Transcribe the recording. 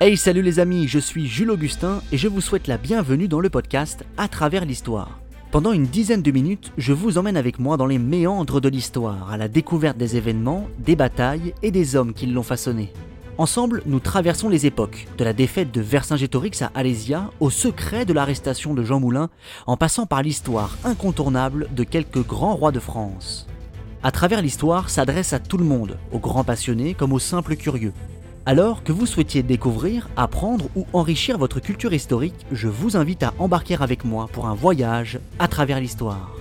Hey salut les amis, je suis Jules Augustin et je vous souhaite la bienvenue dans le podcast À travers l'histoire. Pendant une dizaine de minutes, je vous emmène avec moi dans les méandres de l'histoire, à la découverte des événements, des batailles et des hommes qui l'ont façonné. Ensemble, nous traversons les époques, de la défaite de Vercingétorix à Alésia au secret de l'arrestation de Jean Moulin, en passant par l'histoire incontournable de quelques grands rois de France. À travers l'histoire s'adresse à tout le monde, aux grands passionnés comme aux simples curieux. Alors que vous souhaitiez découvrir, apprendre ou enrichir votre culture historique, je vous invite à embarquer avec moi pour un voyage à travers l'histoire.